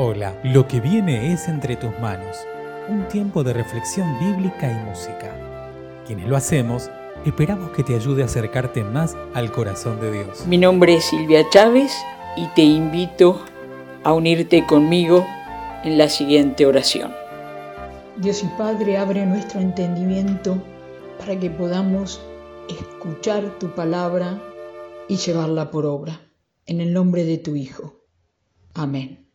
Hola, lo que viene es entre tus manos, un tiempo de reflexión bíblica y música. Quienes lo hacemos, esperamos que te ayude a acercarte más al corazón de Dios. Mi nombre es Silvia Chávez y te invito a unirte conmigo en la siguiente oración. Dios y Padre, abre nuestro entendimiento para que podamos escuchar tu palabra y llevarla por obra. En el nombre de tu Hijo. Amén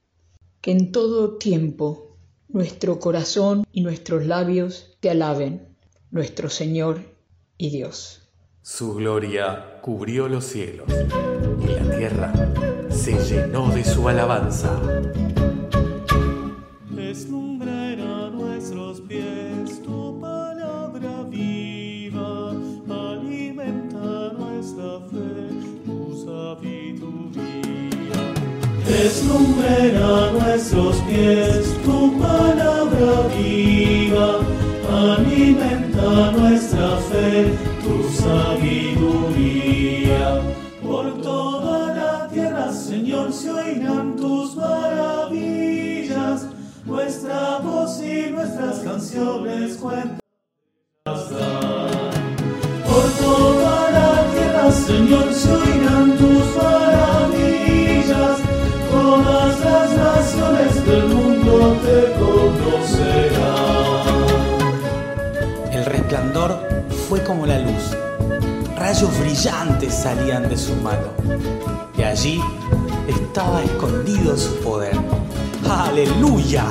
que en todo tiempo nuestro corazón y nuestros labios te alaben, nuestro Señor y Dios. Su gloria cubrió los cielos y la tierra se llenó de su alabanza. Deslumbra nuestros pies tu palabra viva, alimenta nuestra fe, tu sabiduría. Por toda la tierra, Señor, se oirán tus maravillas, nuestra voz y nuestras canciones cuentan. Por toda la tierra, Señor, se oirán fue como la luz. Rayos brillantes salían de su mano. Y allí estaba escondido su poder. ¡Aleluya!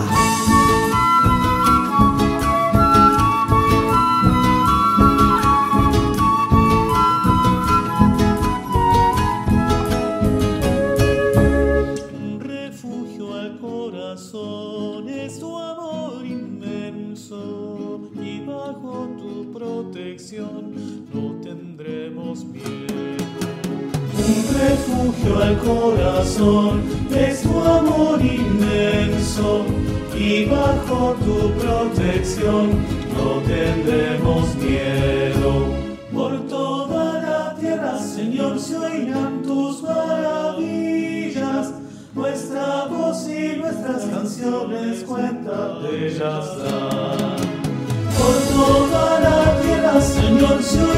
Un refugio al corazón es tu amor inmenso y bajo tu protección no tendremos miedo. Por toda la tierra, Señor, se oirán tus maravillas. Nuestra voz y nuestras canciones cuenta de ellas. Por toda la tierra, Señor, se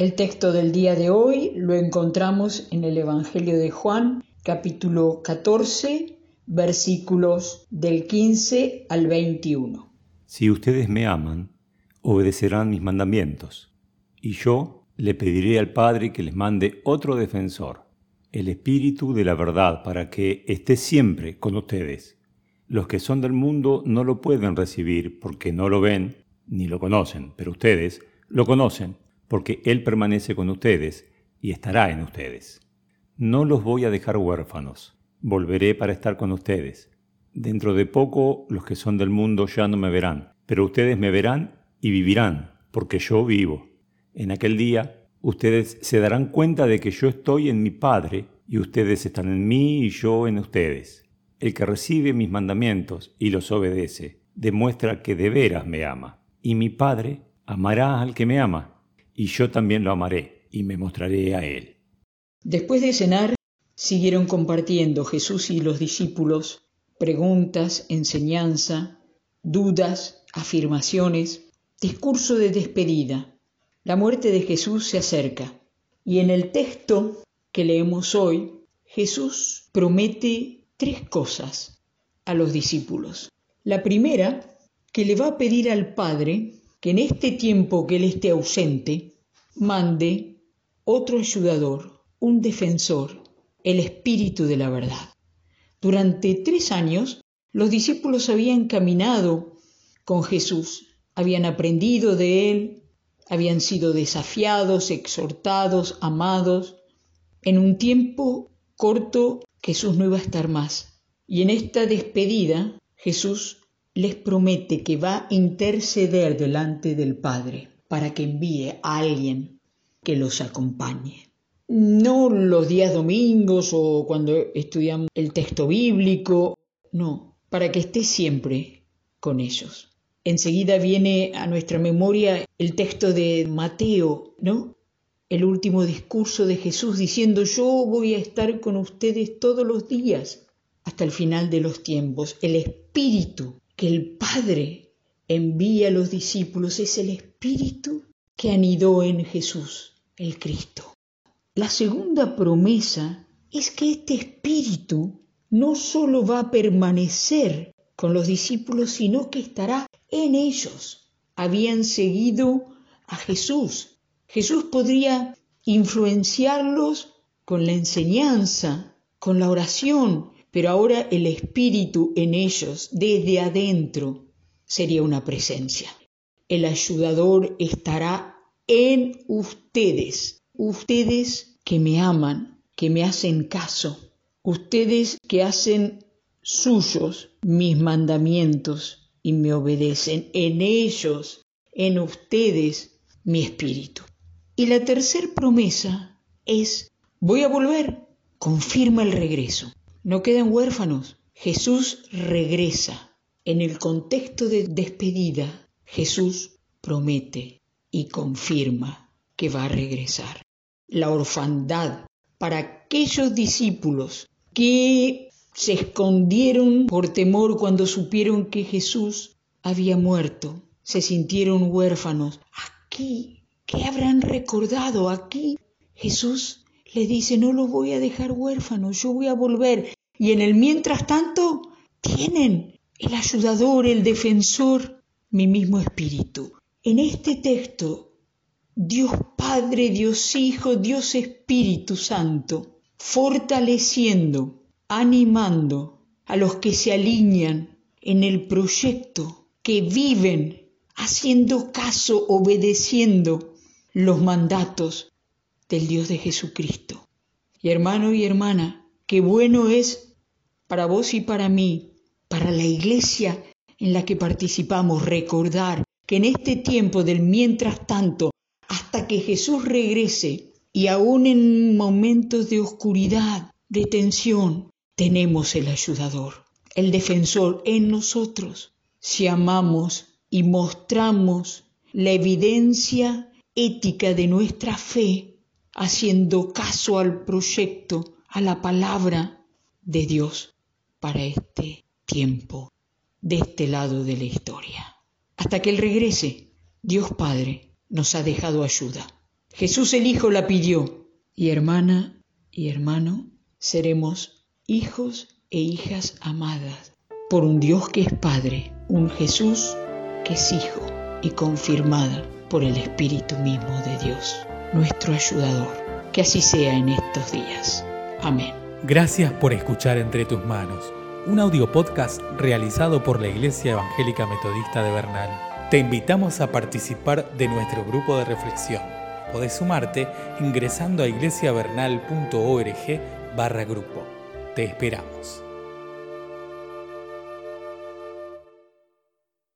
El texto del día de hoy lo encontramos en el Evangelio de Juan, capítulo 14, versículos del 15 al 21. Si ustedes me aman, obedecerán mis mandamientos. Y yo le pediré al Padre que les mande otro defensor, el Espíritu de la verdad, para que esté siempre con ustedes. Los que son del mundo no lo pueden recibir porque no lo ven ni lo conocen, pero ustedes lo conocen porque Él permanece con ustedes y estará en ustedes. No los voy a dejar huérfanos, volveré para estar con ustedes. Dentro de poco los que son del mundo ya no me verán, pero ustedes me verán y vivirán, porque yo vivo. En aquel día ustedes se darán cuenta de que yo estoy en mi Padre y ustedes están en mí y yo en ustedes. El que recibe mis mandamientos y los obedece, demuestra que de veras me ama. Y mi Padre amará al que me ama, y yo también lo amaré y me mostraré a él. Después de cenar, siguieron compartiendo Jesús y los discípulos preguntas, enseñanza, dudas, afirmaciones, discurso de despedida. La muerte de Jesús se acerca y en el texto que leemos hoy, Jesús promete tres cosas a los discípulos. La primera, que le va a pedir al Padre que en este tiempo que Él esté ausente, mande otro ayudador, un defensor, el Espíritu de la verdad. Durante tres años, los discípulos habían caminado con Jesús, habían aprendido de Él, habían sido desafiados, exhortados, amados. En un tiempo corto Jesús no iba a estar más. Y en esta despedida Jesús les promete que va a interceder delante del Padre para que envíe a alguien que los acompañe. No los días domingos o cuando estudiamos el texto bíblico, no, para que esté siempre con ellos. Enseguida viene a nuestra memoria el texto de Mateo, ¿no? El último discurso de Jesús diciendo, yo voy a estar con ustedes todos los días hasta el final de los tiempos. El Espíritu que el Padre envía a los discípulos es el Espíritu que anidó en Jesús, el Cristo. La segunda promesa es que este Espíritu no sólo va a permanecer con los discípulos, sino que estará en ellos. Habían seguido a Jesús. Jesús podría influenciarlos con la enseñanza, con la oración, pero ahora el Espíritu en ellos, desde adentro, sería una presencia. El ayudador estará en ustedes, ustedes que me aman, que me hacen caso, ustedes que hacen suyos mis mandamientos y me obedecen, en ellos, en ustedes, mi espíritu. Y la tercera promesa es, voy a volver, confirma el regreso. No quedan huérfanos. Jesús regresa. En el contexto de despedida, Jesús promete y confirma que va a regresar. La orfandad para aquellos discípulos que se escondieron por temor cuando supieron que Jesús había muerto, se sintieron huérfanos. Aquí, ¿qué habrán recordado? Aquí Jesús le dice, no los voy a dejar huérfanos, yo voy a volver. Y en el mientras tanto, tienen el ayudador, el defensor, mi mismo espíritu. En este texto, Dios Padre, Dios Hijo, Dios Espíritu Santo, fortaleciendo, animando a los que se alinean en el proyecto, que viven haciendo caso, obedeciendo los mandatos del Dios de Jesucristo. Y hermano y hermana, qué bueno es para vos y para mí, para la iglesia en la que participamos, recordar que en este tiempo del mientras tanto, hasta que Jesús regrese, y aún en momentos de oscuridad, de tensión, tenemos el ayudador, el defensor en nosotros. Si amamos y mostramos la evidencia ética de nuestra fe, haciendo caso al proyecto, a la palabra de Dios para este tiempo, de este lado de la historia. Hasta que Él regrese, Dios Padre nos ha dejado ayuda. Jesús el Hijo la pidió y hermana y hermano, seremos hijos e hijas amadas por un Dios que es Padre, un Jesús que es Hijo y confirmada por el Espíritu mismo de Dios nuestro ayudador. Que así sea en estos días. Amén. Gracias por escuchar Entre tus manos, un audio podcast realizado por la Iglesia Evangélica Metodista de Bernal. Te invitamos a participar de nuestro grupo de reflexión. Podés sumarte ingresando a iglesiavernal.org barra grupo. Te esperamos.